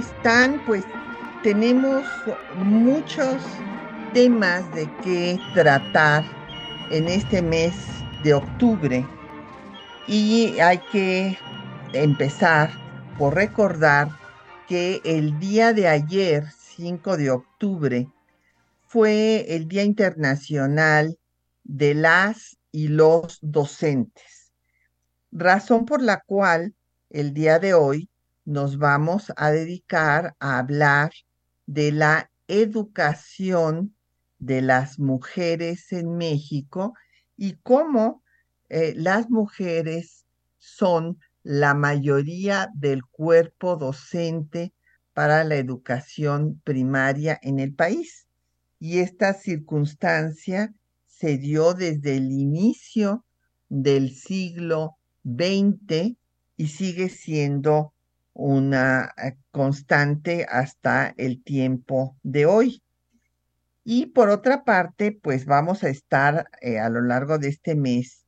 ¿Cómo están? Pues tenemos muchos temas de qué tratar en este mes de octubre y hay que empezar por recordar que el día de ayer, 5 de octubre, fue el Día Internacional de las y los docentes, razón por la cual el día de hoy nos vamos a dedicar a hablar de la educación de las mujeres en México y cómo eh, las mujeres son la mayoría del cuerpo docente para la educación primaria en el país. Y esta circunstancia se dio desde el inicio del siglo XX y sigue siendo una eh, constante hasta el tiempo de hoy. Y por otra parte, pues vamos a estar eh, a lo largo de este mes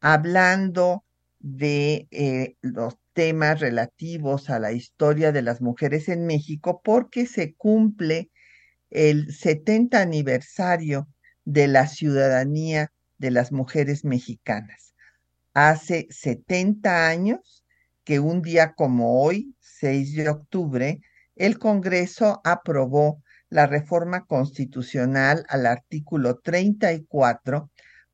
hablando de eh, los temas relativos a la historia de las mujeres en México porque se cumple el 70 aniversario de la ciudadanía de las mujeres mexicanas. Hace 70 años que un día como hoy, 6 de octubre, el Congreso aprobó la reforma constitucional al artículo 34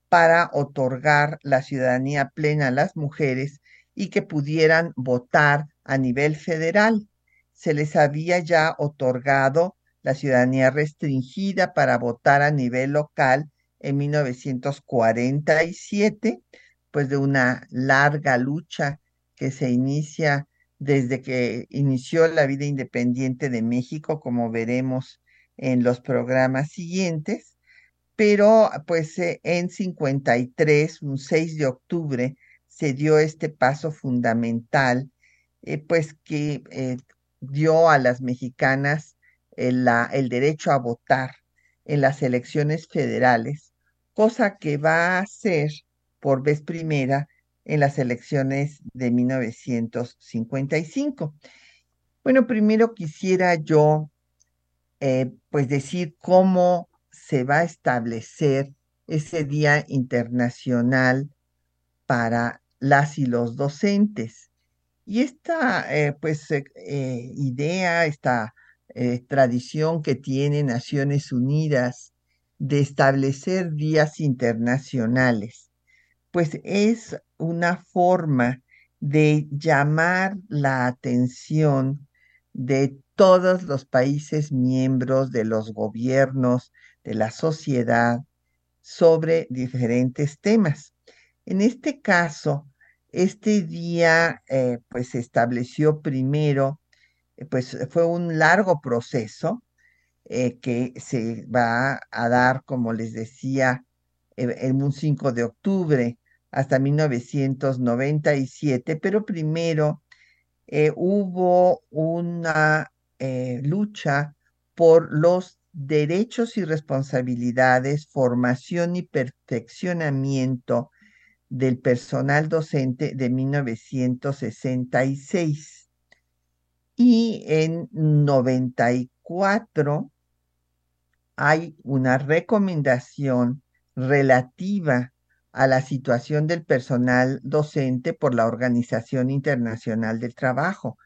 para otorgar la ciudadanía plena a las mujeres y que pudieran votar a nivel federal. Se les había ya otorgado la ciudadanía restringida para votar a nivel local en 1947, pues de una larga lucha que se inicia desde que inició la vida independiente de México, como veremos en los programas siguientes, pero pues eh, en 53, un 6 de octubre, se dio este paso fundamental, eh, pues que eh, dio a las mexicanas el, el derecho a votar en las elecciones federales, cosa que va a ser por vez primera en las elecciones de 1955. Bueno, primero quisiera yo eh, pues decir cómo se va a establecer ese Día Internacional para las y los docentes. Y esta eh, pues eh, idea, esta tradición que tiene Naciones Unidas de establecer días internacionales, pues es una forma de llamar la atención de todos los países miembros, de los gobiernos, de la sociedad, sobre diferentes temas. En este caso, este día eh, pues se estableció primero, eh, pues fue un largo proceso eh, que se va a dar, como les decía, en un 5 de octubre hasta 1997, pero primero eh, hubo una eh, lucha por los derechos y responsabilidades, formación y perfeccionamiento del personal docente de 1966. Y en 94 hay una recomendación relativa a la situación del personal docente por la Organización Internacional del Trabajo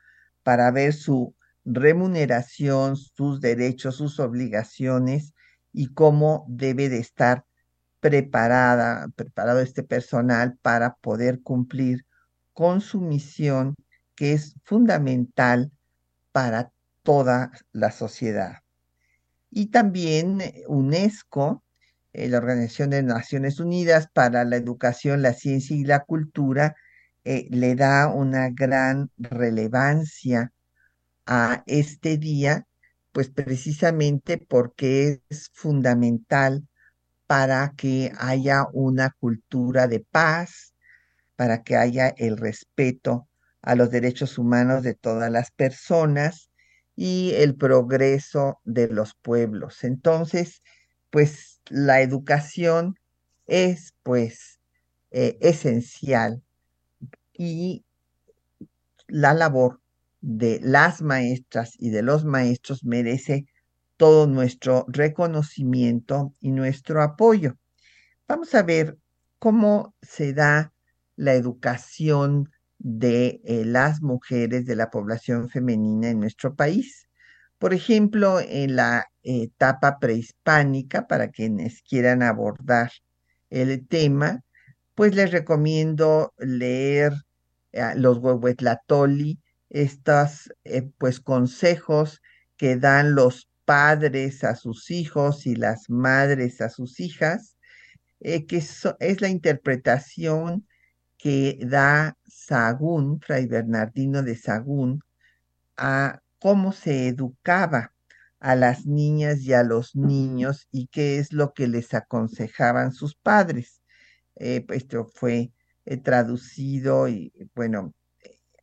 para ver su remuneración, sus derechos, sus obligaciones y cómo debe de estar preparada, preparado este personal para poder cumplir con su misión que es fundamental para toda la sociedad. Y también eh, UNESCO eh, la Organización de Naciones Unidas para la Educación, la Ciencia y la Cultura, eh, le da una gran relevancia a este día, pues precisamente porque es fundamental para que haya una cultura de paz, para que haya el respeto a los derechos humanos de todas las personas y el progreso de los pueblos. Entonces, pues la educación es pues eh, esencial y la labor de las maestras y de los maestros merece todo nuestro reconocimiento y nuestro apoyo. Vamos a ver cómo se da la educación de eh, las mujeres de la población femenina en nuestro país. Por ejemplo, en la etapa prehispánica, para quienes quieran abordar el tema, pues les recomiendo leer eh, los Huehuetlatoli, estos eh, pues consejos que dan los padres a sus hijos y las madres a sus hijas, que es la interpretación que da Sagún, Fray Bernardino de Sagún, a cómo se educaba a las niñas y a los niños y qué es lo que les aconsejaban sus padres. Eh, pues, esto fue eh, traducido y bueno,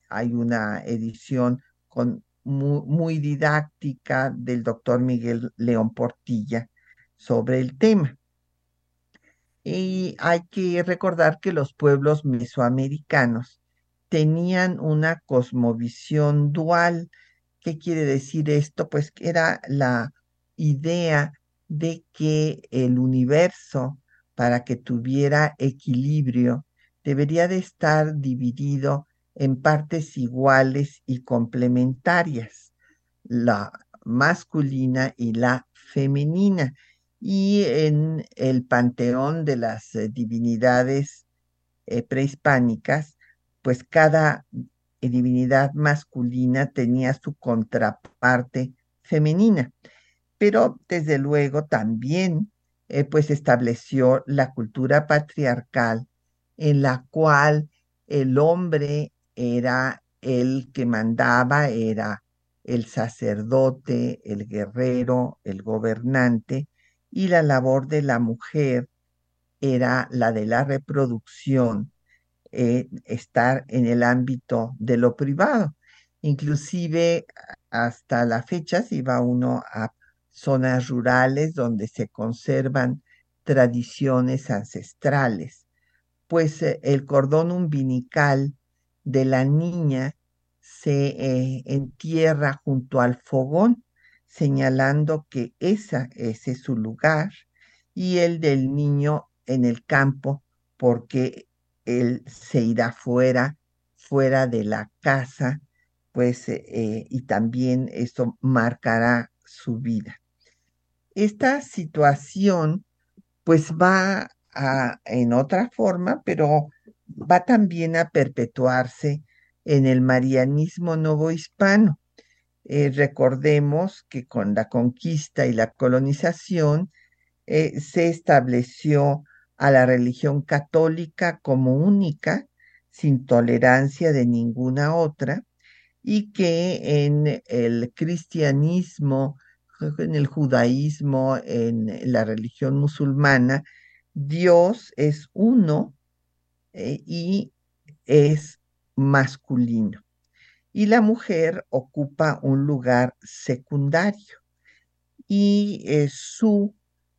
hay una edición con muy didáctica del doctor Miguel León Portilla sobre el tema. Y hay que recordar que los pueblos mesoamericanos tenían una cosmovisión dual. ¿Qué quiere decir esto? Pues que era la idea de que el universo, para que tuviera equilibrio, debería de estar dividido en partes iguales y complementarias, la masculina y la femenina y en el panteón de las eh, divinidades eh, prehispánicas, pues cada divinidad masculina tenía su contraparte femenina, pero desde luego también pues estableció la cultura patriarcal en la cual el hombre era el que mandaba, era el sacerdote, el guerrero, el gobernante, y la labor de la mujer era la de la reproducción, eh, estar en el ámbito de lo privado. Inclusive hasta la fecha, si va uno a zonas rurales donde se conservan tradiciones ancestrales, pues eh, el cordón umbilical de la niña se eh, entierra junto al fogón señalando que esa, ese es su lugar, y el del niño en el campo, porque él se irá fuera, fuera de la casa, pues, eh, y también eso marcará su vida. Esta situación, pues, va a, en otra forma, pero va también a perpetuarse en el marianismo novohispano. Eh, recordemos que con la conquista y la colonización eh, se estableció a la religión católica como única, sin tolerancia de ninguna otra, y que en el cristianismo, en el judaísmo, en la religión musulmana, Dios es uno eh, y es masculino. Y la mujer ocupa un lugar secundario y eh, su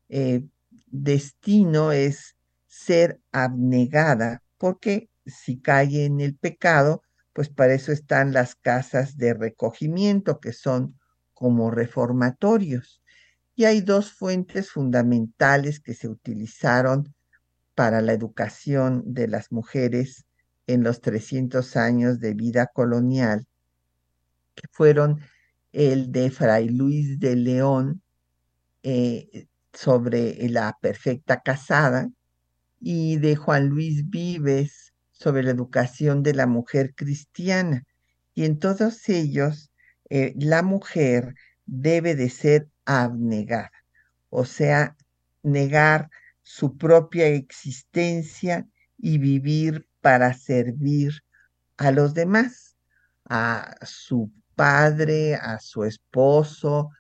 eh, destino es ser abnegada porque si cae en el pecado, pues para eso están las casas de recogimiento que son como reformatorios. Y hay dos fuentes fundamentales que se utilizaron para la educación de las mujeres en los 300 años de vida colonial, que fueron el de Fray Luis de León eh, sobre la perfecta casada y de Juan Luis Vives sobre la educación de la mujer cristiana. Y en todos ellos, eh, la mujer debe de ser abnegada, o sea, negar su propia existencia y vivir para servir a los demás, a su padre, a su esposo,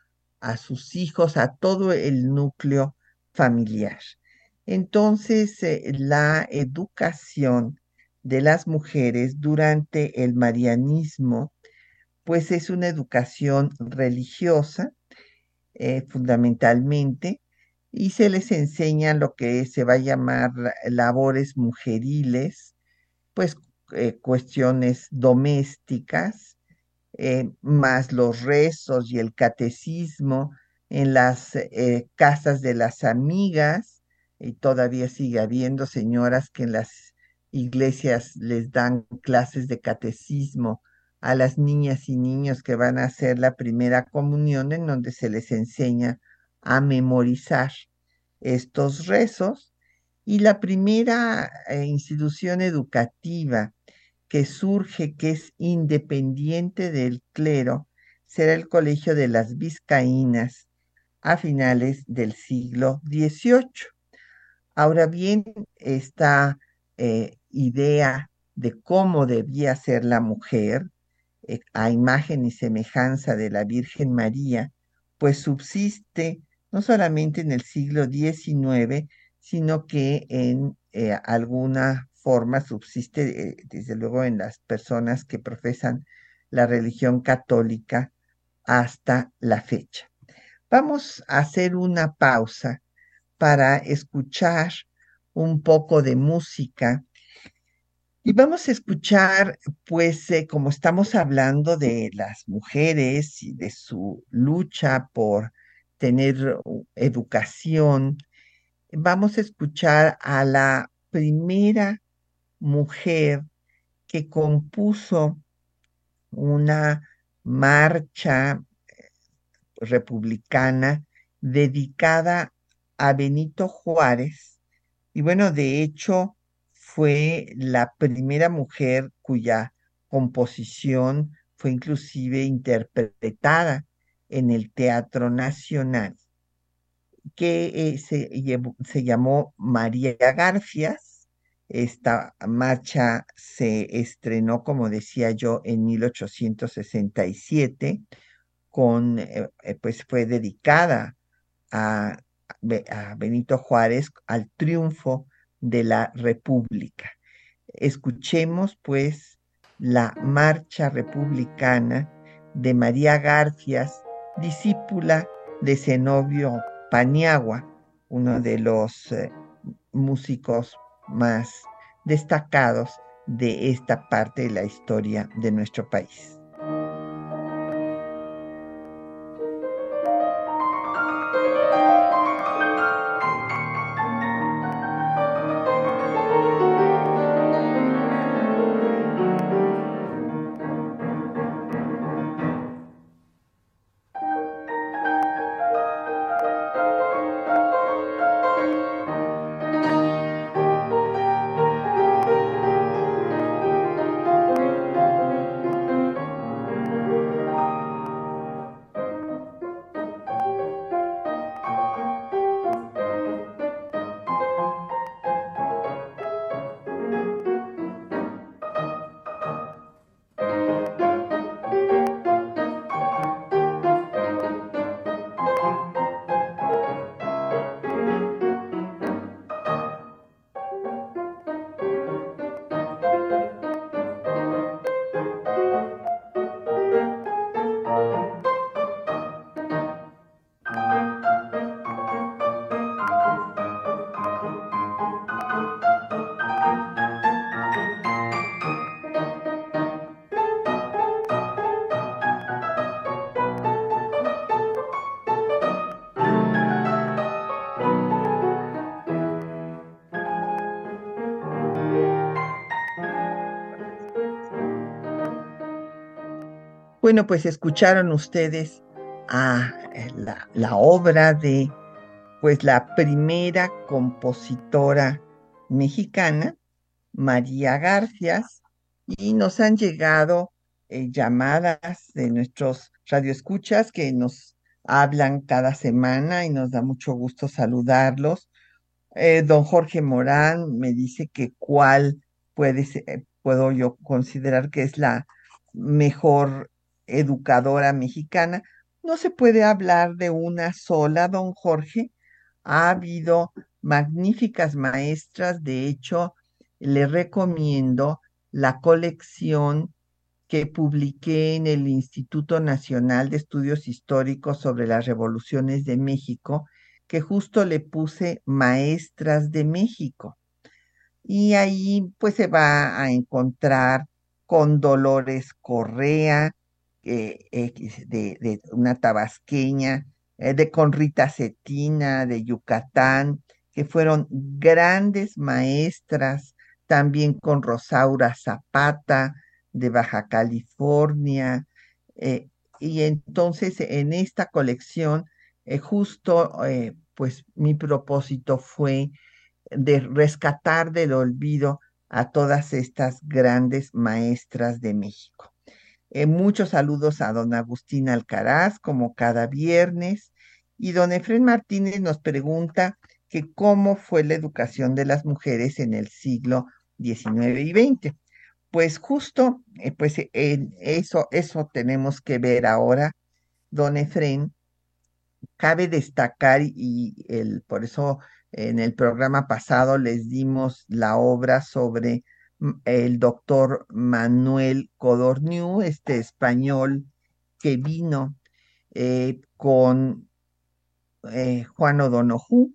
a sus hijos, a todo el núcleo familiar. Entonces, eh, la educación de las mujeres durante el marianismo, pues es una educación religiosa, eh, fundamentalmente, y se les enseña lo que se va a llamar labores mujeriles, pues eh, cuestiones domésticas, eh, más los rezos y el catecismo en las eh, casas de las amigas, y todavía sigue habiendo señoras que en las iglesias les dan clases de catecismo a las niñas y niños que van a hacer la primera comunión en donde se les enseña a memorizar estos rezos. Y la primera eh, institución educativa que surge, que es independiente del clero, será el Colegio de las Vizcaínas a finales del siglo XVIII. Ahora bien, esta eh, idea de cómo debía ser la mujer, eh, a imagen y semejanza de la Virgen María, pues subsiste no solamente en el siglo XIX, sino que en eh, alguna forma subsiste, eh, desde luego, en las personas que profesan la religión católica hasta la fecha. Vamos a hacer una pausa para escuchar un poco de música y vamos a escuchar, pues, eh, como estamos hablando de las mujeres y de su lucha por tener educación, vamos a escuchar a la primera mujer que compuso una marcha eh, republicana dedicada a Benito Juárez. Y bueno, de hecho, fue la primera mujer cuya composición fue inclusive interpretada en el Teatro Nacional, que eh, se, se llamó María Garfias esta marcha se estrenó, como decía yo, en 1867, con, eh, eh, pues fue dedicada a, Benito Juárez al triunfo de la República. Escuchemos pues la marcha republicana de María Garfias, discípula de Zenobio Paniagua, uno de los eh, músicos más destacados de esta parte de la historia de nuestro país. Bueno, pues escucharon ustedes a eh, la, obra de pues la primera compositora mexicana, María Garcias, y nos han llegado eh, llamadas de nuestros radioescuchas que nos hablan cada semana y nos da mucho gusto saludarlos. Eh, don Jorge Morán me dice que cuál puede ser, puedo yo considerar que es la mejor educadora mexicana, no se puede hablar de una sola, don Jorge. Ha habido magníficas maestras, de hecho, le recomiendo la colección que publiqué en el Instituto Nacional de Estudios Históricos sobre las Revoluciones de México, que justo le puse Maestras de México. Y ahí pues se va a encontrar con Dolores Correa, eh, de, una tabasqueña, eh, de con Rita Cetina, de Yucatán, que fueron grandes maestras, también con Rosaura Zapata, de Baja California. Eh, y entonces en esta colección, justo, pues mi propósito fue de rescatar del olvido a todas estas grandes maestras de México. Eh, muchos saludos a don Agustín Alcaraz, como cada viernes. Y don Efren Martínez nos pregunta que cómo fue la educación de las mujeres en el siglo XIX y XX. Pues justo, eh, pues eso, eso tenemos que ver ahora, don Efren. Cabe destacar, y el, por eso en el programa pasado les dimos la obra sobre el doctor Manuel Codorniu, este español que vino eh, con eh, Juan O'Donoghue,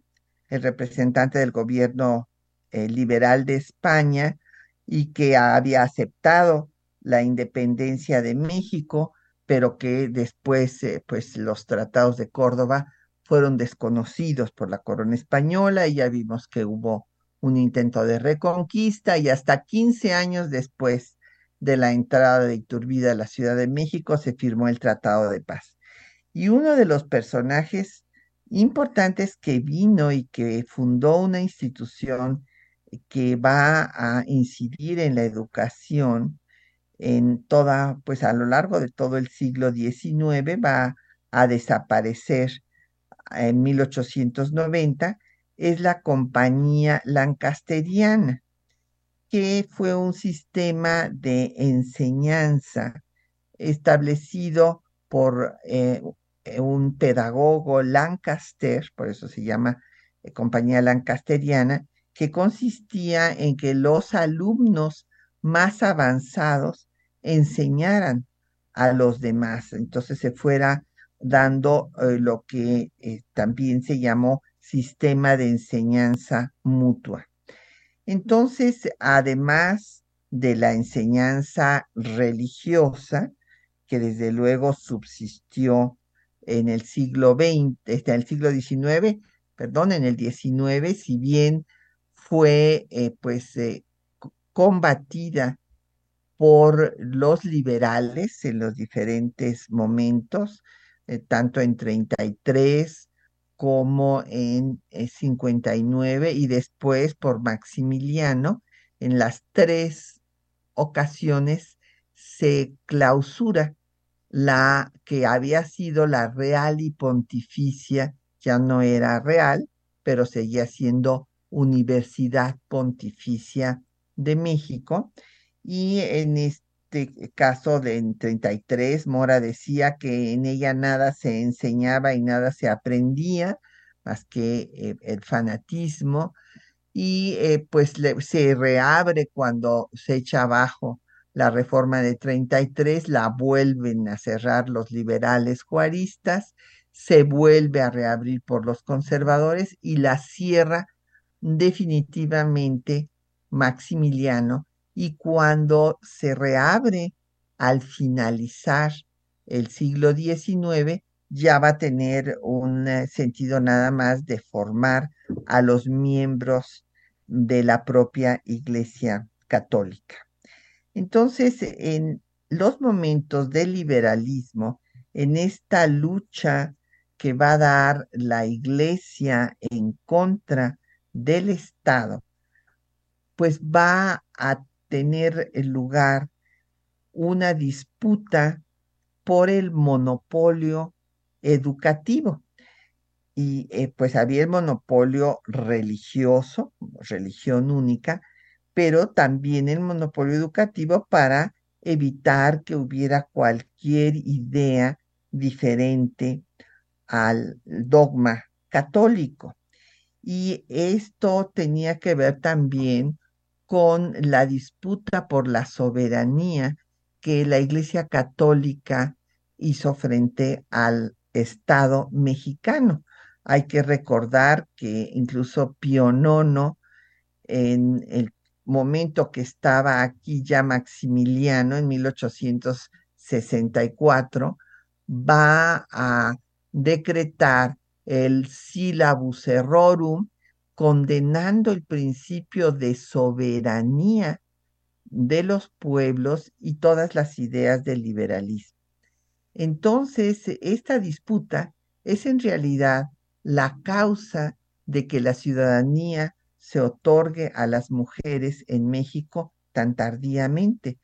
el representante del gobierno eh, liberal de España, y que había aceptado la independencia de México, pero que después, pues, los tratados de Córdoba fueron desconocidos por la corona española y ya vimos que hubo un intento de reconquista y hasta 15 años después de la entrada de Iturbide a la Ciudad de México se firmó el Tratado de Paz. Y uno de los personajes importantes que vino y que fundó una institución que va a incidir en la educación en toda, pues a lo largo de todo el siglo XIX, va a desaparecer en 1890 es la compañía lancasteriana, que fue un sistema de enseñanza establecido por eh, un pedagogo Lancaster, por eso se llama eh, compañía lancasteriana, que consistía en que los alumnos más avanzados enseñaran a los demás. Entonces se fuera dando eh, lo que también se llamó sistema de enseñanza mutua. Entonces, además de la enseñanza religiosa, que desde luego subsistió en el siglo XX, en el siglo XIX, perdón, en el XIX, si bien fue eh, pues combatida por los liberales en los diferentes momentos, eh, tanto en 33 como en 59 eh, y después por Maximiliano. En las tres ocasiones se clausura la que había sido la real y pontificia, ya no era real, pero seguía siendo Universidad Pontificia de México. Y en este este caso de en 33, Mora decía que en ella nada se enseñaba y nada se aprendía, más que eh, el fanatismo, y eh, pues se reabre cuando se echa abajo la reforma de 33, la vuelven a cerrar los liberales juaristas, se vuelve a reabrir por los conservadores y la cierra definitivamente Maximiliano y cuando se reabre al finalizar el siglo XIX, ya va a tener un eh, sentido nada más de formar a los miembros de la propia Iglesia Católica. Entonces, en los momentos del liberalismo, en esta lucha que va a dar la Iglesia en contra del Estado, pues va a tener lugar una disputa por el monopolio educativo. Y eh, pues había el monopolio religioso, religión única, pero también el monopolio educativo para evitar que hubiera cualquier idea diferente al dogma católico. Y esto tenía que ver también con la disputa por la soberanía que la Iglesia Católica hizo frente al Estado mexicano. Hay que recordar que incluso Pío IX, en el momento que estaba aquí ya Maximiliano, en 1864, va a decretar el syllabus errorum, condenando el principio de soberanía de los pueblos y todas las ideas del liberalismo. Entonces, esta disputa es en realidad la causa de que la ciudadanía se otorgue a las mujeres en México tan tardíamente,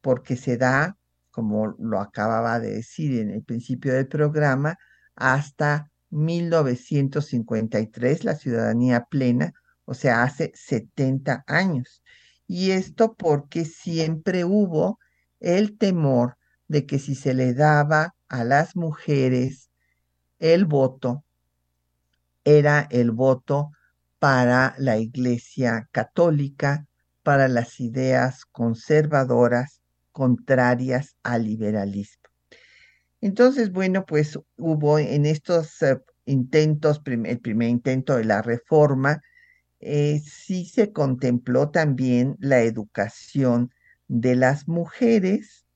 porque se da, como lo acababa de decir en el principio del programa, hasta 1953 la ciudadanía plena, o sea, hace 70 años. Y esto porque siempre hubo el temor de que si se le daba a las mujeres el voto, era el voto para la Iglesia Católica, para las ideas conservadoras contrarias al liberalismo. Entonces, bueno, pues hubo en estos eh, intentos, el primer intento de la reforma, eh, sí se contempló también la educación de las mujeres,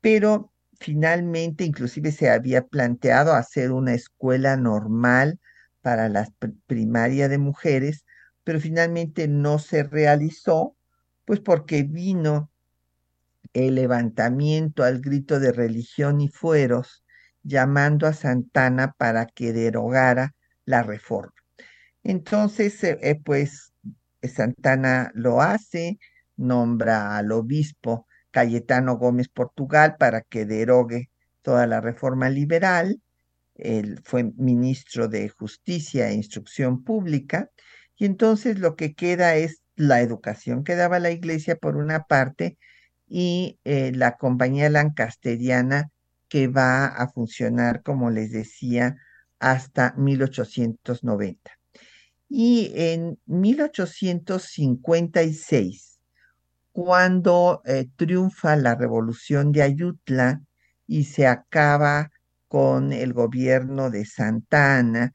pero finalmente inclusive se había planteado hacer una escuela normal para la primaria de mujeres, pero finalmente no se realizó, pues porque vino el levantamiento al grito de religión y fueros, llamando a Santana para que derogara la reforma. Entonces, eh, eh, pues Santana lo hace, nombra al obispo Cayetano Gómez Portugal para que derogue toda la reforma liberal. Él fue ministro de Justicia e Instrucción Pública. Y entonces lo que queda es la educación que daba la iglesia por una parte y eh, la compañía lancasteriana que va a funcionar, como les decía, hasta 1890. Y en 1856, cuando eh, triunfa la revolución de Ayutla y se acaba con el gobierno de Santa Ana,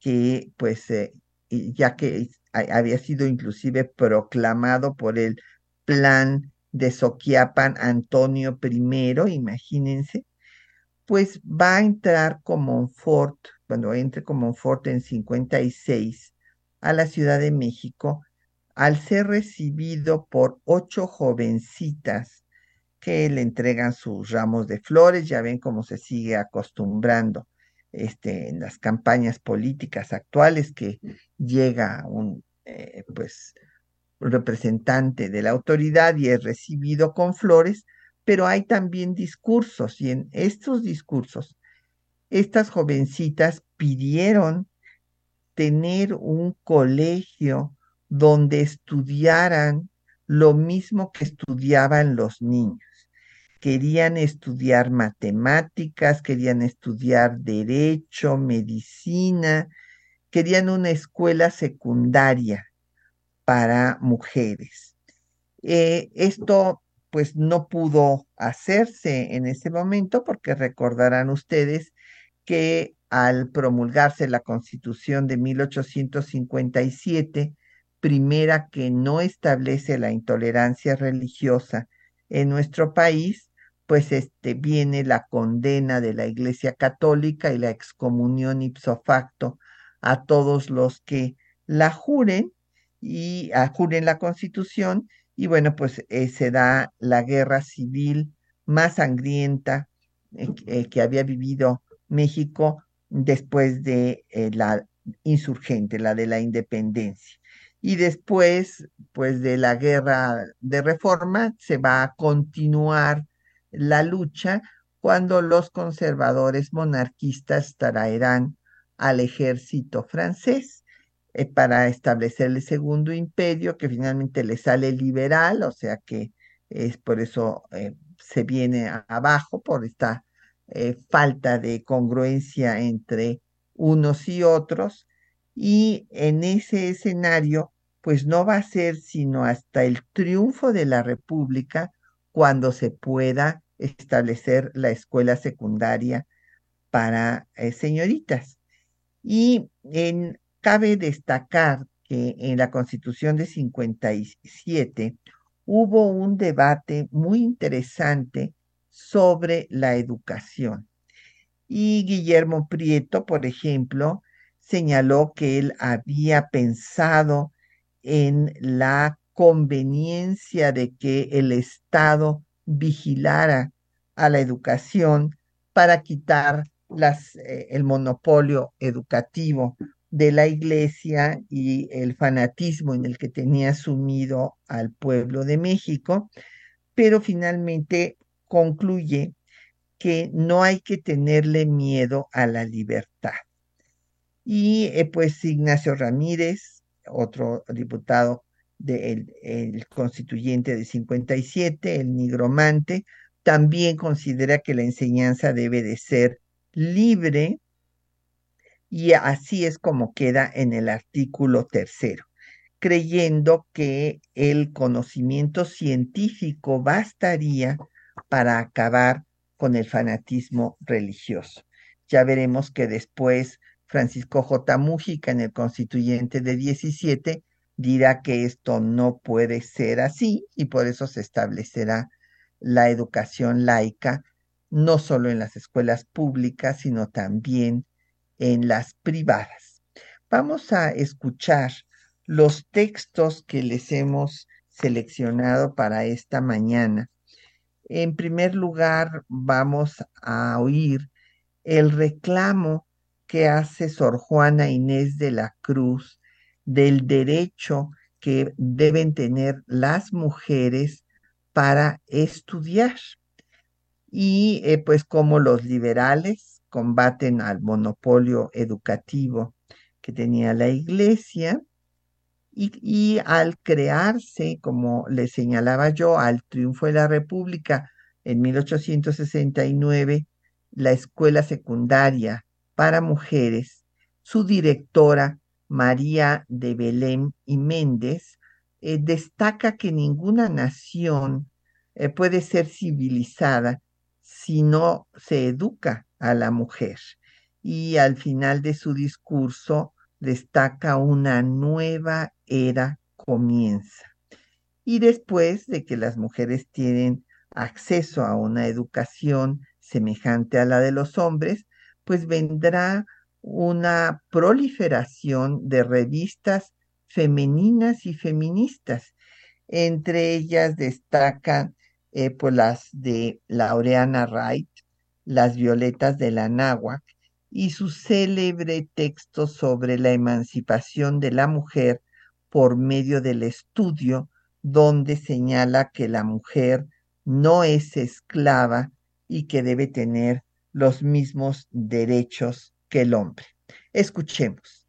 que pues eh, ya que había sido inclusive proclamado por el plan de Soquiapan Antonio I, imagínense, pues va a entrar como Monfort, cuando entre como Monfort en 56 a la Ciudad de México, al ser recibido por ocho jovencitas que le entregan sus ramos de flores, ya ven cómo se sigue acostumbrando este, en las campañas políticas actuales que llega un eh, pues representante de la autoridad y es recibido con flores, pero hay también discursos y en estos discursos estas jovencitas pidieron tener un colegio donde estudiaran lo mismo que estudiaban los niños. Querían estudiar matemáticas, querían estudiar derecho, medicina, querían una escuela secundaria para mujeres. Eh, esto pues no pudo hacerse en ese momento porque recordarán ustedes que al promulgarse la Constitución de 1857, primera que no establece la intolerancia religiosa en nuestro país, pues este viene la condena de la Iglesia Católica y la excomunión ipso facto a todos los que la juren y juren la Constitución y bueno, pues eh, se da la guerra civil más sangrienta eh, eh, que había vivido México después de la insurgente, la de la independencia. Y después, pues de la guerra de reforma, se va a continuar la lucha cuando los conservadores monarquistas traerán al ejército francés eh, para establecer el segundo imperio, que finalmente le sale liberal, o sea que es por eso eh, se viene abajo por esta eh, falta de congruencia entre unos y otros. Y en ese escenario, pues no va a ser sino hasta el triunfo de la República cuando se pueda establecer la escuela secundaria para eh, señoritas. Y en, cabe destacar que en la Constitución de 57 hubo un debate muy interesante sobre la educación. Y Guillermo Prieto, por ejemplo, señaló que él había pensado en la conveniencia de que el Estado vigilara a la educación para quitar eh, el monopolio educativo de la iglesia y el fanatismo en el que tenía sumido al pueblo de México, pero finalmente concluye que no hay que tenerle miedo a la libertad. Y eh, pues Ignacio Ramírez, otro diputado del el constituyente de 57, el nigromante, también considera que la enseñanza debe de ser libre y así es como queda en el artículo tercero, creyendo que el conocimiento científico bastaría para acabar con el fanatismo religioso. Ya veremos que después Francisco J. Mújica en el constituyente de 17 dirá que esto no puede ser así y por eso se establecerá la educación laica, no solo en las escuelas públicas, sino también en las privadas. Vamos a escuchar los textos que les hemos seleccionado para esta mañana. En primer lugar, vamos a oír el reclamo que hace Sor Juana Inés de la Cruz del derecho que deben tener las mujeres para estudiar. Y eh, pues como los liberales combaten al monopolio educativo que tenía la iglesia y, al crearse, como le señalaba yo, al triunfo de la República en 1869, la escuela secundaria para mujeres, su directora María de Belén y Méndez, eh, destaca que ninguna nación eh, puede ser civilizada si no se educa a la mujer. Y al final de su discurso destaca una nueva era comienza. Y después de que las mujeres tienen acceso a una educación semejante a la de los hombres, pues vendrá una proliferación de revistas femeninas y feministas. Entre ellas destacan eh, pues las de Laureana Wright, Las Violetas de la Náhuac y su célebre texto sobre la emancipación de la mujer por medio del estudio, donde señala que la mujer no es esclava y que debe tener los mismos derechos que el hombre. Escuchemos.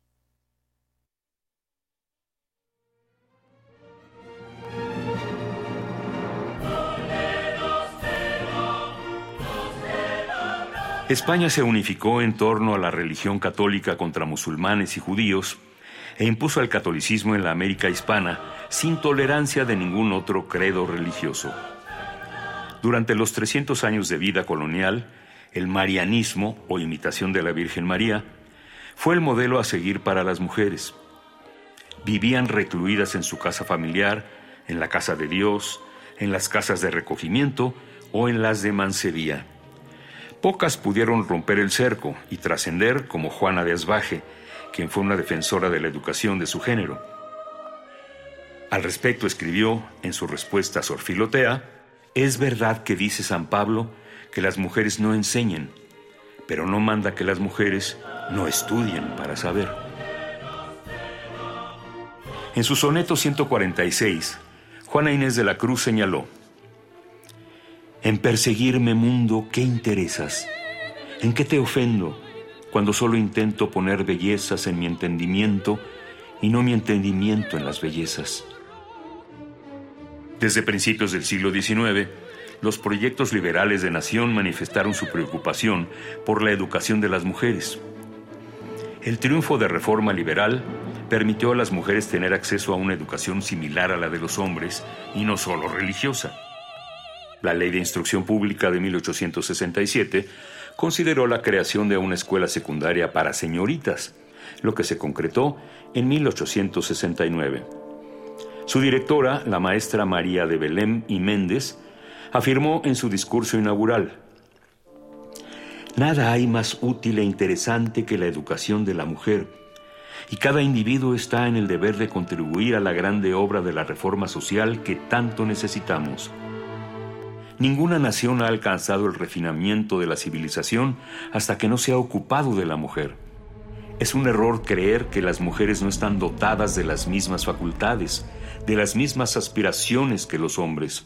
España se unificó en torno a la religión católica contra musulmanes y judíos e impuso el catolicismo en la América hispana sin tolerancia de ningún otro credo religioso. Durante los 300 años de vida colonial, el marianismo, o imitación de la Virgen María, fue el modelo a seguir para las mujeres. Vivían recluidas en su casa familiar, en la casa de Dios, en las casas de recogimiento o en las de mancebía. Pocas pudieron romper el cerco y trascender como Juana de Asbaje, quien fue una defensora de la educación de su género. Al respecto escribió en su respuesta a Sor Filotea, es verdad que dice San Pablo que las mujeres no enseñen, pero no manda que las mujeres no estudien para saber. En su soneto 146, Juana Inés de la Cruz señaló, En perseguirme mundo, ¿qué interesas? ¿En qué te ofendo cuando solo intento poner bellezas en mi entendimiento y no mi entendimiento en las bellezas? Desde principios del siglo XIX, los proyectos liberales de nación manifestaron su preocupación por la educación de las mujeres. El triunfo de reforma liberal permitió a las mujeres tener acceso a una educación similar a la de los hombres y no solo religiosa. La Ley de Instrucción Pública de 1867 consideró la creación de una escuela secundaria para señoritas, lo que se concretó en 1869. Su directora, la maestra María de Belém y Méndez, afirmó en su discurso inaugural, Nada hay más útil e interesante que la educación de la mujer, y cada individuo está en el deber de contribuir a la grande obra de la reforma social que tanto necesitamos. Ninguna nación ha alcanzado el refinamiento de la civilización hasta que no se ha ocupado de la mujer. Es un error creer que las mujeres no están dotadas de las mismas facultades, de las mismas aspiraciones que los hombres.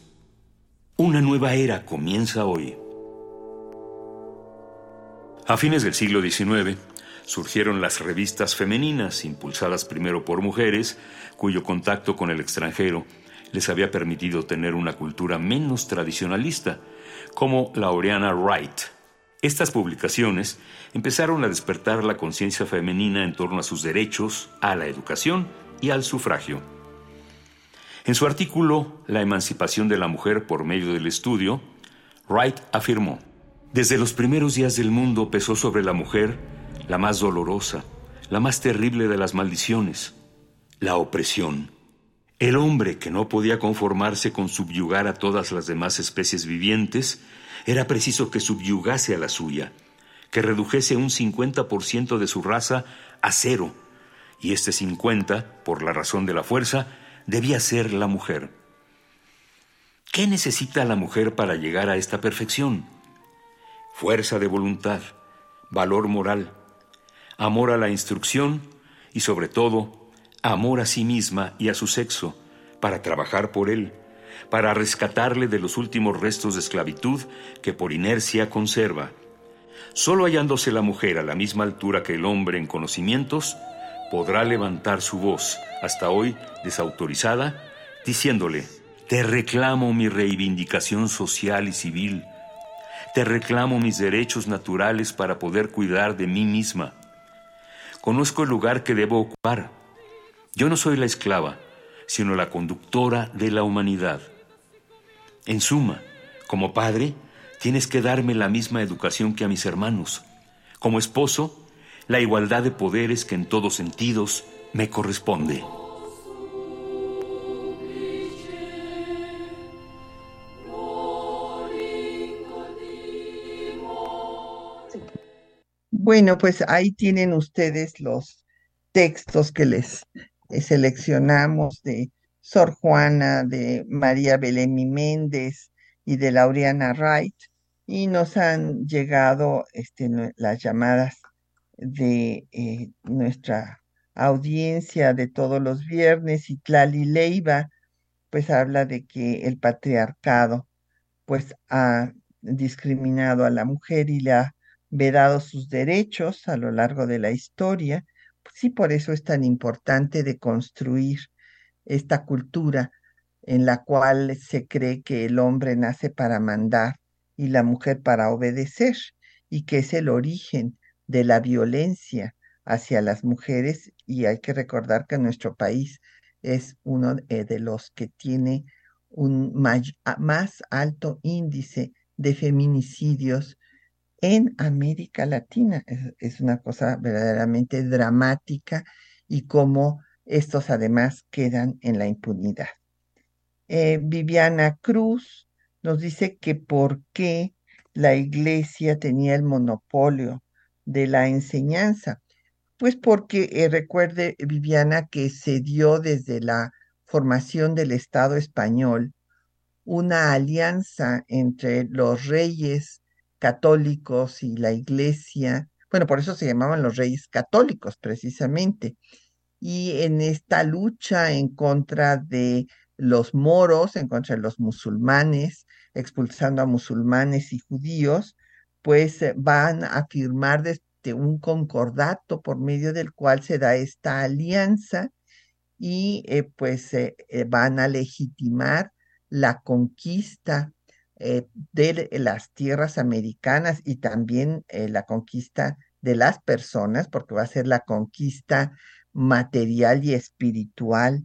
Una nueva era comienza hoy. A fines del siglo XIX surgieron las revistas femeninas, impulsadas primero por mujeres, cuyo contacto con el extranjero les había permitido tener una cultura menos tradicionalista, como Laureana Wright. Estas publicaciones empezaron a despertar la conciencia femenina en torno a sus derechos, a la educación y al sufragio. En su artículo La emancipación de la mujer por medio del estudio, Wright afirmó, Desde los primeros días del mundo pesó sobre la mujer la más dolorosa, la más terrible de las maldiciones, la opresión. El hombre que no podía conformarse con subyugar a todas las demás especies vivientes, era preciso que subyugase a la suya, que redujese un 50% de su raza a cero, y este 50, por la razón de la fuerza, debía ser la mujer. ¿Qué necesita la mujer para llegar a esta perfección? Fuerza de voluntad, valor moral, amor a la instrucción y sobre todo amor a sí misma y a su sexo, para trabajar por él, para rescatarle de los últimos restos de esclavitud que por inercia conserva. Solo hallándose la mujer a la misma altura que el hombre en conocimientos, podrá levantar su voz, hasta hoy desautorizada, diciéndole, te reclamo mi reivindicación social y civil, te reclamo mis derechos naturales para poder cuidar de mí misma. Conozco el lugar que debo ocupar. Yo no soy la esclava, sino la conductora de la humanidad. En suma, como padre, tienes que darme la misma educación que a mis hermanos. Como esposo, la igualdad de poderes que en todos sentidos me corresponde. Bueno, pues ahí tienen ustedes los textos que les seleccionamos de Sor Juana, de María Belén y Méndez y de Laureana Wright, y nos han llegado este, las llamadas de eh, nuestra audiencia de todos los viernes y Tlali Leiva, pues habla de que el patriarcado pues ha discriminado a la mujer y le ha vedado sus derechos a lo largo de la historia. Sí, por eso es tan importante de construir esta cultura en la cual se cree que el hombre nace para mandar y la mujer para obedecer, y que es el origen de la violencia hacia las mujeres. Y hay que recordar que nuestro país es uno eh, de los que tiene un más alto índice de feminicidios en América Latina. Es, una cosa verdaderamente dramática y cómo estos además quedan en la impunidad. Eh, Viviana Cruz nos dice que por qué la iglesia tenía el monopolio de la enseñanza. Pues porque eh, recuerde, Viviana, que se dio desde la formación del Estado español una alianza entre los reyes católicos y la iglesia. Bueno, por eso se llamaban los reyes católicos, precisamente. Y en esta lucha en contra de los moros, en contra de los musulmanes, expulsando a musulmanes y judíos, pues eh, van a firmar desde un concordato por medio del cual se da esta alianza y eh, pues eh, van a legitimar la conquista eh, de las tierras americanas y también eh, la conquista de las personas, porque va a ser la conquista material y espiritual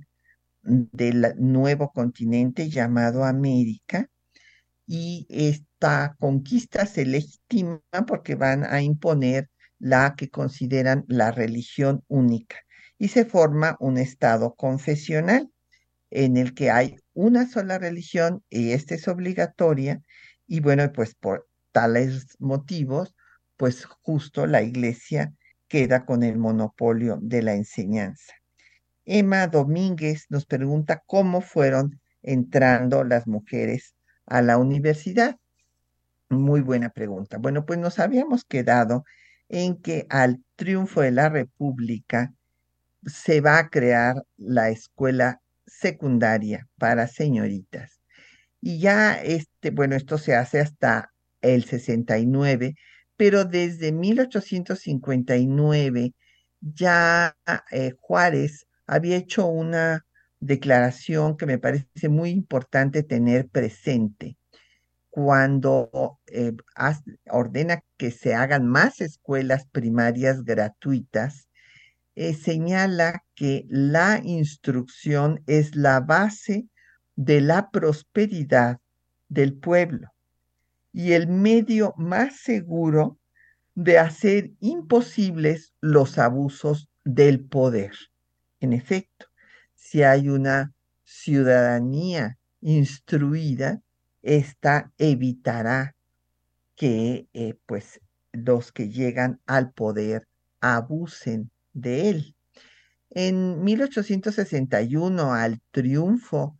del nuevo continente llamado América. Y esta conquista se legitima porque van a imponer la que consideran la religión única y se forma un estado confesional en el que hay una sola religión y esta es obligatoria y bueno, pues por tales motivos, pues justo la iglesia queda con el monopolio de la enseñanza. Emma Domínguez nos pregunta cómo fueron entrando las mujeres a la universidad. Muy buena pregunta. Bueno, pues nos habíamos quedado en que al triunfo de la República se va a crear la escuela secundaria para señoritas. Y ya, este, bueno, esto se hace hasta el 69, pero desde 1859 ya eh, Juárez había hecho una declaración que me parece muy importante tener presente cuando eh, ordena que se hagan más escuelas primarias gratuitas, eh, señala que la instrucción es la base de la prosperidad del pueblo y el medio más seguro de hacer imposibles los abusos del poder. En efecto, si hay una ciudadanía instruida, esta evitará que eh, pues los que llegan al poder abusen de él. En 1861, al triunfo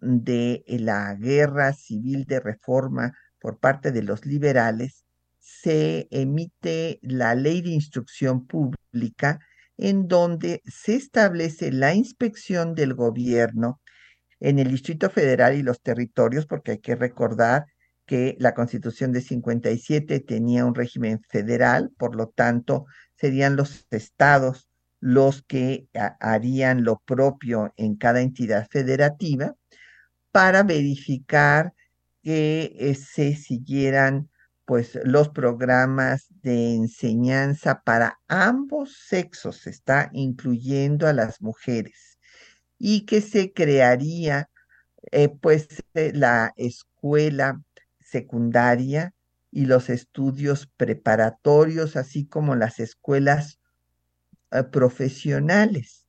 de la guerra civil de reforma por parte de los liberales, se emite la ley de instrucción pública en donde se establece la inspección del gobierno en el Distrito Federal y los territorios, porque hay que recordar que la Constitución de 57 tenía un régimen federal, por lo tanto, serían los estados los que harían lo propio en cada entidad federativa para verificar que eh, se siguieran pues los programas de enseñanza para ambos sexos, se está incluyendo a las mujeres. Y que se crearía eh, pues eh, la escuela secundaria y los estudios preparatorios, así como las escuelas eh, profesionales.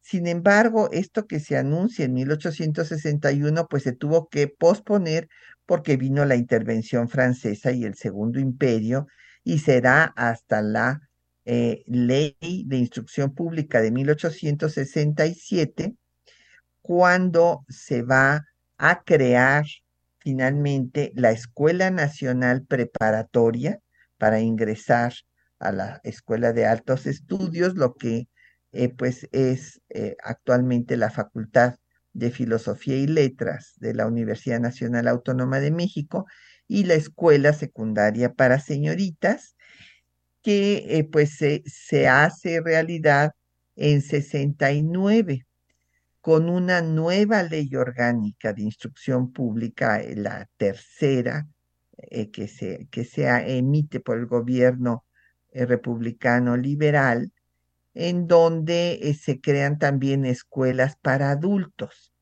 Sin embargo, esto que se anuncia en 1861, pues se tuvo que posponer porque vino la intervención francesa y el Segundo Imperio y será hasta la ley de instrucción pública de 1867 cuando se va a crear finalmente la Escuela Nacional Preparatoria para ingresar a la Escuela de Altos Estudios, lo que eh, pues es eh, actualmente la Facultad de Filosofía y Letras de la Universidad Nacional Autónoma de México y la Escuela Secundaria para Señoritas, que eh, pues se hace realidad en 69 con una nueva ley orgánica de instrucción pública, eh, la tercera eh, que, se, que se emite por el gobierno eh, republicano liberal, en donde se crean también escuelas para adultos.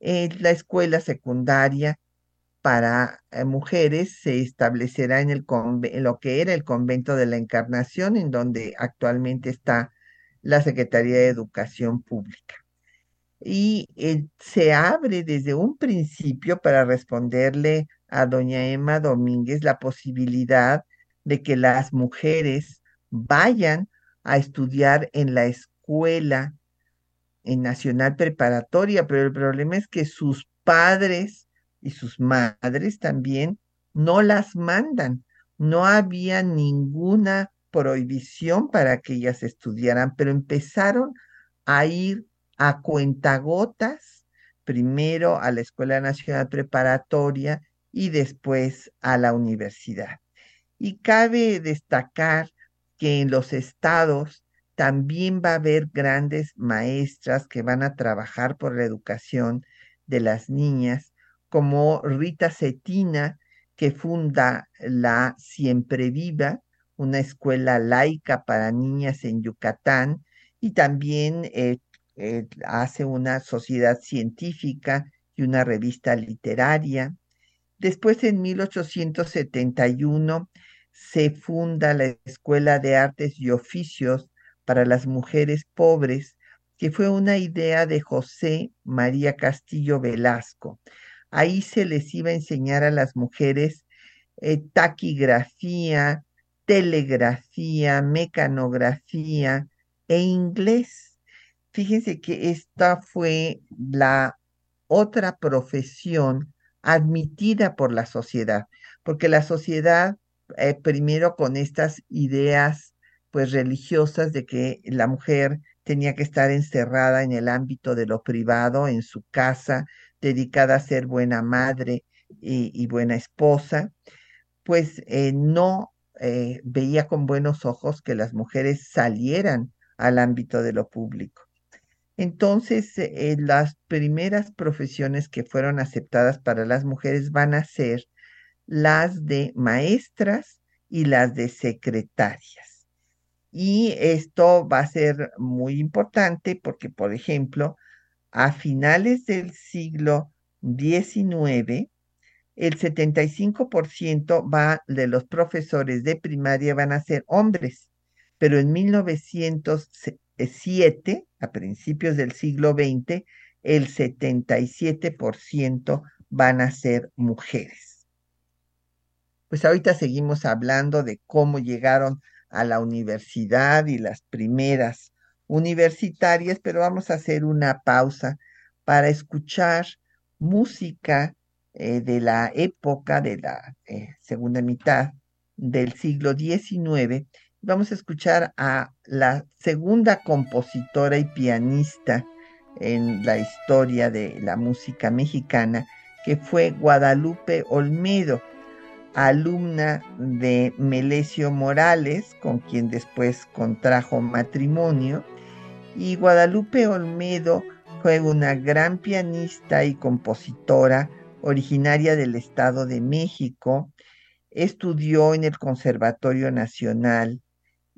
la escuela secundaria para mujeres se establecerá en, el en lo que era el convento de la Encarnación, en donde actualmente está la Secretaría de Educación Pública y eh, se abre desde un principio para responderle a doña Emma Domínguez la posibilidad de que las mujeres vayan a estudiar en la escuela en nacional preparatoria, pero el problema es que sus padres y sus madres también no las mandan. No había ninguna prohibición para que ellas estudiaran, pero empezaron a ir a cuentagotas, primero a la Escuela Nacional Preparatoria y después a la universidad. Y cabe destacar que en los estados también va a haber grandes maestras que van a trabajar por la educación de las niñas, como Rita Cetina, que funda la Siempre Viva, una escuela laica para niñas en Yucatán, y también eh, eh, hace una sociedad científica y una revista literaria. Después, en 1871, se funda la Escuela de Artes y Oficios para las Mujeres Pobres, que fue una idea de José María Castillo Velasco. Ahí se les iba a enseñar a las mujeres eh, taquigrafía, telegrafía, mecanografía e inglés. Fíjense que esta fue la otra profesión admitida por la sociedad, porque la sociedad, eh, primero con estas ideas pues religiosas de que la mujer tenía que estar encerrada en el ámbito de lo privado, en su casa, dedicada a ser buena madre y, buena esposa, pues eh, no eh, veía con buenos ojos que las mujeres salieran al ámbito de lo público. Entonces, eh, las primeras profesiones que fueron aceptadas para las mujeres van a ser las de maestras y las de secretarias. Y esto va a ser muy importante porque, por ejemplo, a finales del siglo XIX, el 75% va de los profesores de primaria van a ser hombres, pero en 1907, a principios del siglo XX, el 77% van a ser mujeres. Pues ahorita seguimos hablando de cómo llegaron a la universidad y las primeras universitarias, pero vamos a hacer una pausa para escuchar música eh, de la época de la eh, segunda mitad del siglo XIX. Vamos a escuchar a la segunda compositora y pianista en la historia de la música mexicana, que fue Guadalupe Olmedo, alumna de Melesio Morales, con quien después contrajo matrimonio, y Guadalupe Olmedo fue una gran pianista y compositora originaria del Estado de México, estudió en el Conservatorio Nacional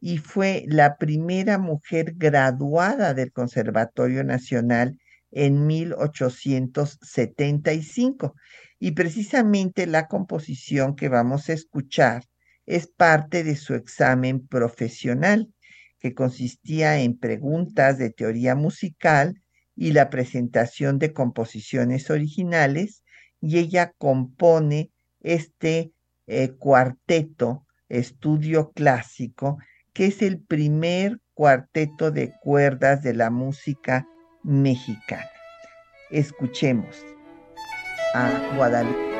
y fue la primera mujer graduada del Conservatorio Nacional en 1875. Y precisamente la composición que vamos a escuchar es parte de su examen profesional, que consistía en preguntas de teoría musical y la presentación de composiciones originales y ella compone este eh, cuarteto estudio clásico, que es el primer cuarteto de cuerdas de la música mexicana. Escuchemos a Guadalupe.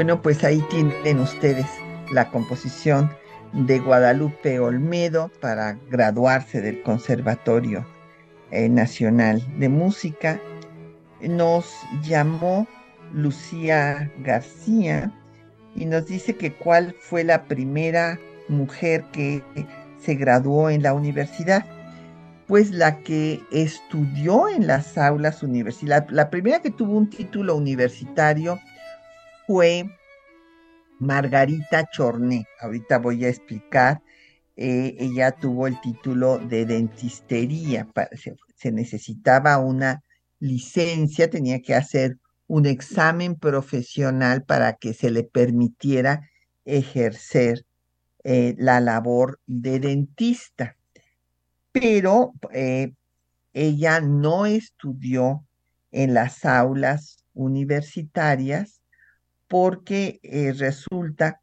Bueno, pues ahí tienen ustedes la composición de Guadalupe Olmedo para graduarse del Conservatorio eh, Nacional de Música. nos llamó Lucía García y nos dice que cuál fue la primera mujer que se graduó en la universidad. Pues la que estudió en las aulas universitarias, la primera que tuvo un título universitario fue Margarita Chorné. Ahorita voy a explicar. Eh, ella tuvo el título de dentistería. se necesitaba una licencia, tenía que hacer un examen profesional para que se le permitiera ejercer eh, la labor de dentista. Pero eh, ella no estudió en las aulas universitarias porque eh, resulta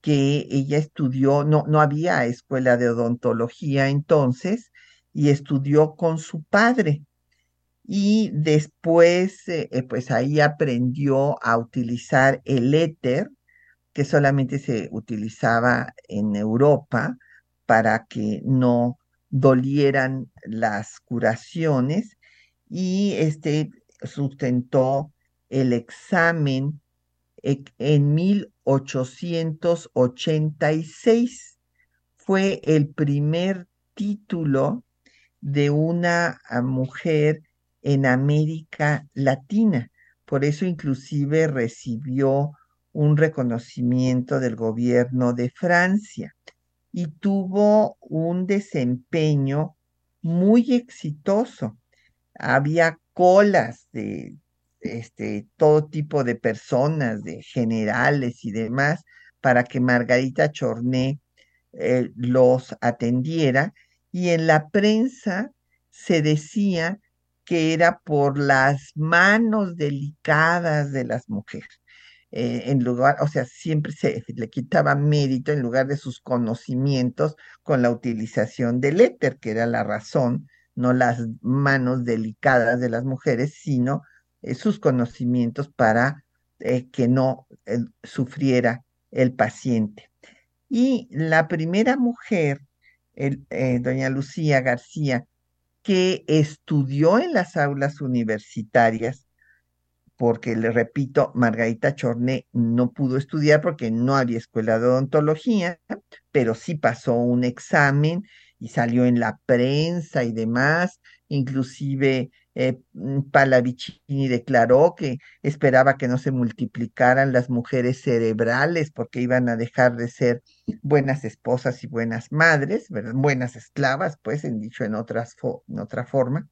que ella estudió, no, no había escuela de odontología entonces, y estudió con su padre. Y después eh, eh, pues ahí aprendió a utilizar el éter, que solamente se utilizaba en Europa para que no dolieran las curaciones y este sustentó el examen en 1886. Fue el primer título de una ah, mujer en América Latina. Por eso inclusive recibió un reconocimiento del gobierno de Francia y tuvo un desempeño muy exitoso. Había colas de este, todo tipo de personas, de generales y demás, para que Margarita Chorné eh, los atendiera. Y en la prensa se decía que era por las manos delicadas de las mujeres. Eh, en lugar, o sea, siempre se le quitaba mérito en lugar de sus conocimientos con la utilización del éter, que era la razón, no las manos delicadas de las mujeres, sino eh, sus conocimientos para eh, que no sufriera el paciente. Y la primera mujer, doña Lucía García, que estudió en las aulas universitarias, porque le repito, Margarita Chorné no pudo estudiar porque no había escuela de odontología, pero sí pasó un examen y salió en la prensa y demás, inclusive eh, mm, Palavicini declaró que esperaba que no se multiplicaran las mujeres cerebrales porque iban a dejar de ser buenas esposas y buenas madres, buenas esclavas, pues, en dicho en, otra forma.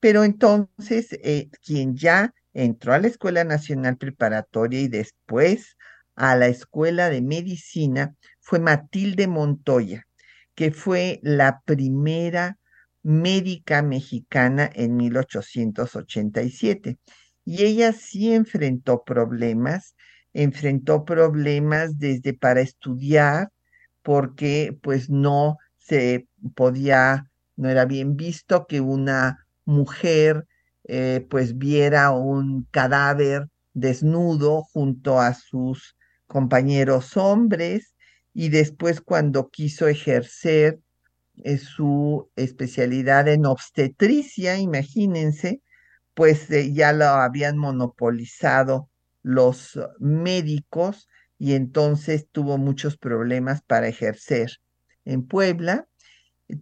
Pero entonces, eh, quien ya entró a la Escuela Nacional Preparatoria y después a la Escuela de Medicina fue Matilde Montoya, que fue la primera médica mexicana en 1887. Y ella sí enfrentó problemas, enfrentó problemas desde para estudiar, porque pues no se podía, no era bien visto que una mujer eh, pues viera un cadáver desnudo junto a sus compañeros hombres y después cuando quiso ejercer su especialidad en obstetricia, imagínense, pues eh, ya lo habían monopolizado los médicos y entonces tuvo muchos problemas para ejercer en Puebla,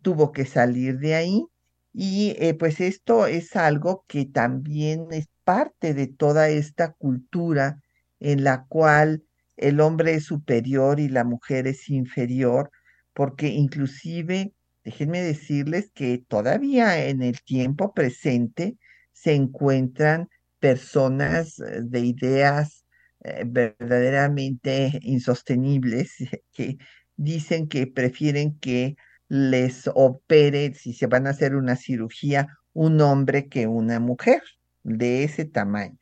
tuvo que salir de ahí y eh, pues esto es algo que también es parte de toda esta cultura en la cual el hombre es superior y la mujer es inferior, porque inclusive déjenme decirles que todavía en el tiempo presente se encuentran personas eh, de ideas eh, verdaderamente insostenibles que dicen que prefieren que les opere, si se van a hacer una cirugía, un hombre que una mujer de ese tamaño.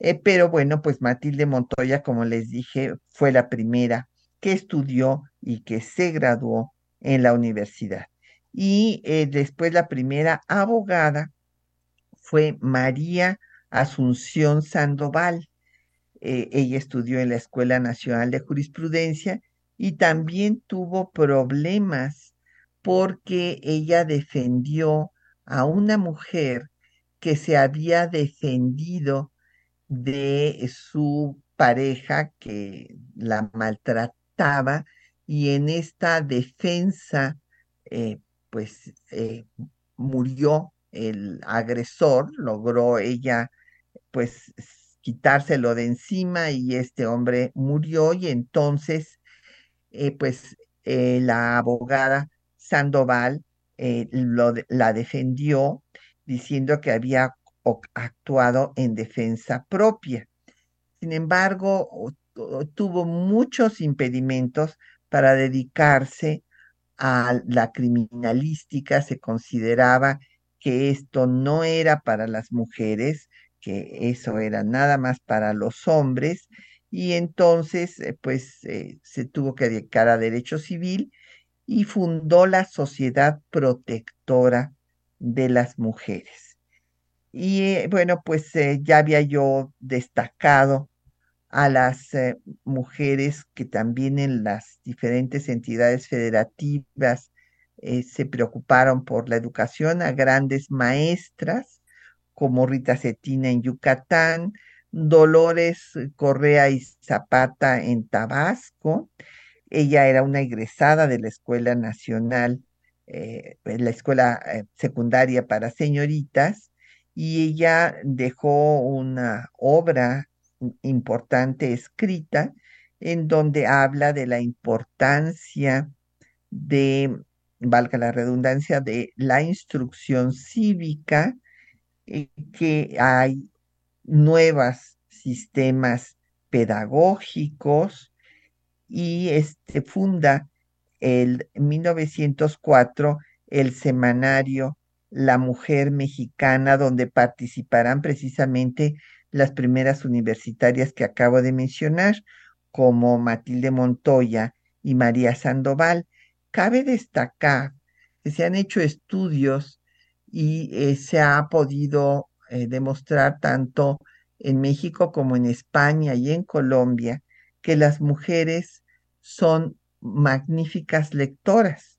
Eh, pero bueno, pues Matilde Montoya, como les dije, fue la primera que estudió y que se graduó en la universidad. Y eh, después la primera abogada fue María Asunción Sandoval. Eh, ella estudió en la Escuela Nacional de Jurisprudencia y también tuvo problemas porque ella defendió a una mujer que se había defendido de su pareja que la maltrataba y en esta defensa eh, pues eh, murió el agresor, logró ella pues quitárselo de encima y este hombre murió y entonces eh, pues la abogada Sandoval la defendió diciendo que había actuado en defensa propia. Sin embargo, tuvo muchos impedimentos para dedicarse a la criminalística. Se consideraba que esto no era para las mujeres, que eso era nada más para los hombres, y entonces eh, pues eh, se tuvo que dedicar a derecho civil y fundó la Sociedad Protectora de las Mujeres. Y eh, bueno, pues ya había yo destacado a las eh, mujeres que también en las diferentes entidades federativas se preocuparon por la educación, a grandes maestras como Rita Cetina en Yucatán, Dolores Correa y Zapata en Tabasco. Ella era una egresada de la Escuela Nacional, la Escuela Secundaria para Señoritas, y ella dejó una obra importante escrita en donde habla de la importancia de, valga la redundancia, de la instrucción cívica, eh, que hay nuevos sistemas pedagógicos y este funda el 1904 el semanario la mujer mexicana, donde participarán precisamente las primeras universitarias que acabo de mencionar, como Matilde Montoya y María Sandoval. Cabe destacar que se han hecho estudios y eh, se ha podido eh, demostrar tanto en México como en España y en Colombia que las mujeres son magníficas lectoras.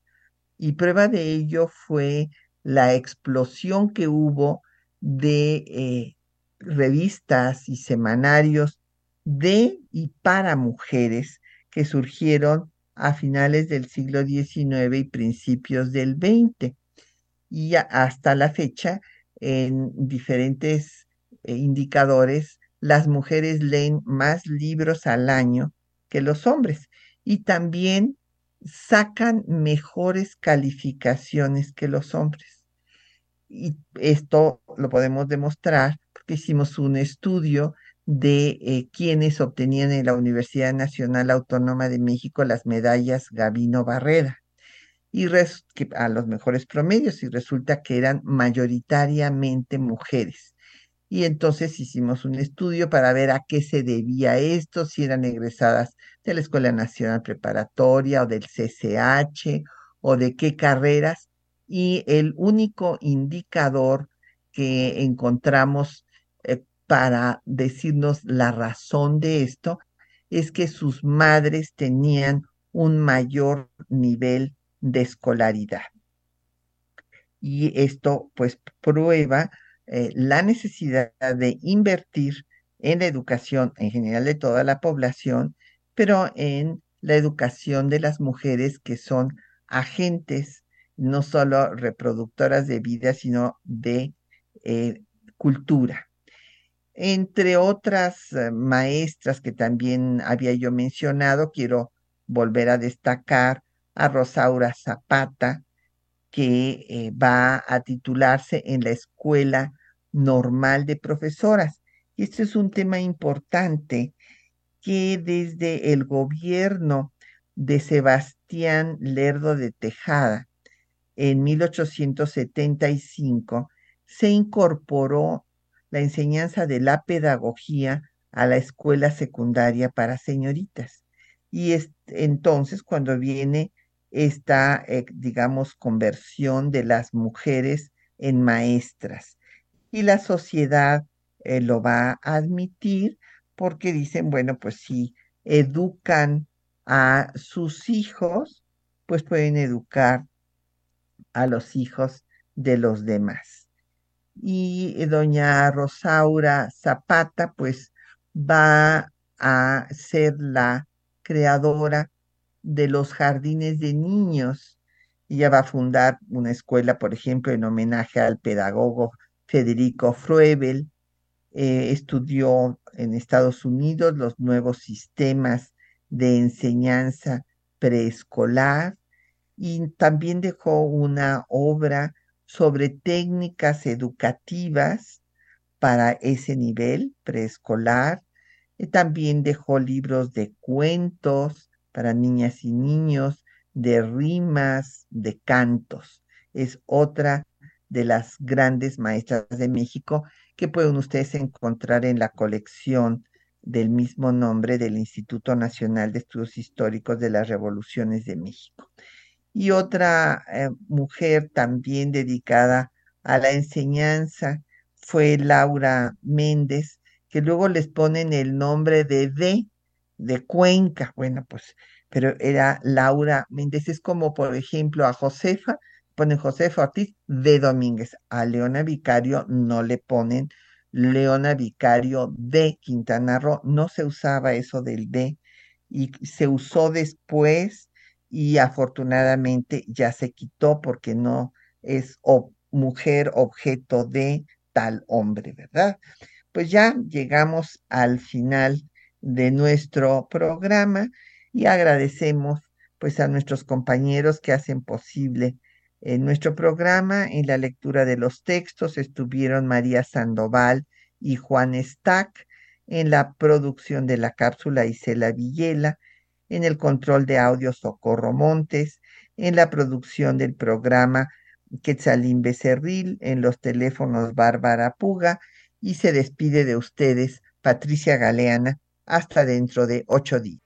Y prueba de ello fue la explosión que hubo de eh, revistas y semanarios de y para mujeres que surgieron a finales del siglo XIX y principios del XX. Y hasta la fecha, en diferentes eh, indicadores, las mujeres leen más libros al año que los hombres y también sacan mejores calificaciones que los hombres. Y esto lo podemos demostrar hicimos un estudio de eh, quienes obtenían en la Universidad Nacional Autónoma de México las medallas Gavino Barrera y a los mejores promedios y resulta que eran mayoritariamente mujeres. Y entonces hicimos un estudio para ver a qué se debía esto, si eran egresadas de la Escuela Nacional Preparatoria o del CCH o de qué carreras y el único indicador que encontramos para decirnos la razón de esto es que sus madres tenían un mayor nivel de escolaridad. Y esto pues prueba eh, la necesidad de invertir en la educación en general de toda la población, pero en la educación de las mujeres que son agentes no solo reproductoras de vida, sino de eh, cultura. Entre otras eh, maestras que también había yo mencionado, quiero volver a destacar a Rosaura Zapata, que eh, va a titularse en la Escuela Normal de Profesoras. Y este es un tema importante que desde el gobierno de Sebastián Lerdo de Tejada en 1875, se incorporó la enseñanza de la pedagogía a la escuela secundaria para señoritas. Y es entonces cuando viene esta, eh, digamos, conversión de las mujeres en maestras. Y la sociedad eh, lo va a admitir porque dicen, bueno, pues si educan a sus hijos, pues pueden educar a los hijos de los demás. Y eh, doña Rosaura Zapata pues va a ser la creadora de los jardines de niños. Ella va a fundar una escuela, por ejemplo, en homenaje al pedagogo Federico Fruebel. Eh, estudió en Estados Unidos los nuevos sistemas de enseñanza preescolar y también dejó una obra sobre técnicas educativas para ese nivel preescolar. Y también dejó libros de cuentos para niñas y niños, de rimas, de cantos. Es otra de las grandes maestras de México que pueden ustedes encontrar en la colección del mismo nombre del Instituto Nacional de Estudios Históricos de las Revoluciones de México. Y otra eh, mujer también dedicada a la enseñanza fue Laura Méndez, que luego les ponen el nombre de D, de Cuenca. Bueno, pues, pero era Laura Méndez. Es como, por ejemplo, a Josefa, ponen Josefa Ortiz de Domínguez. A Leona Vicario no le ponen Leona Vicario de Quintana Roo. No se usaba eso del D y se usó después y afortunadamente ya se quitó porque no es mujer objeto de tal hombre, ¿verdad? Pues ya llegamos al final de nuestro programa y agradecemos pues a nuestros compañeros que hacen posible en nuestro programa, en la lectura de los textos estuvieron María Sandoval y Juan Stack, en la producción de la cápsula Isela Villela, en el control de audio Socorro Montes, en la producción del programa Quetzalín Becerril, en los teléfonos Bárbara Puga, y se despide de ustedes Patricia Galeana hasta dentro de ocho días.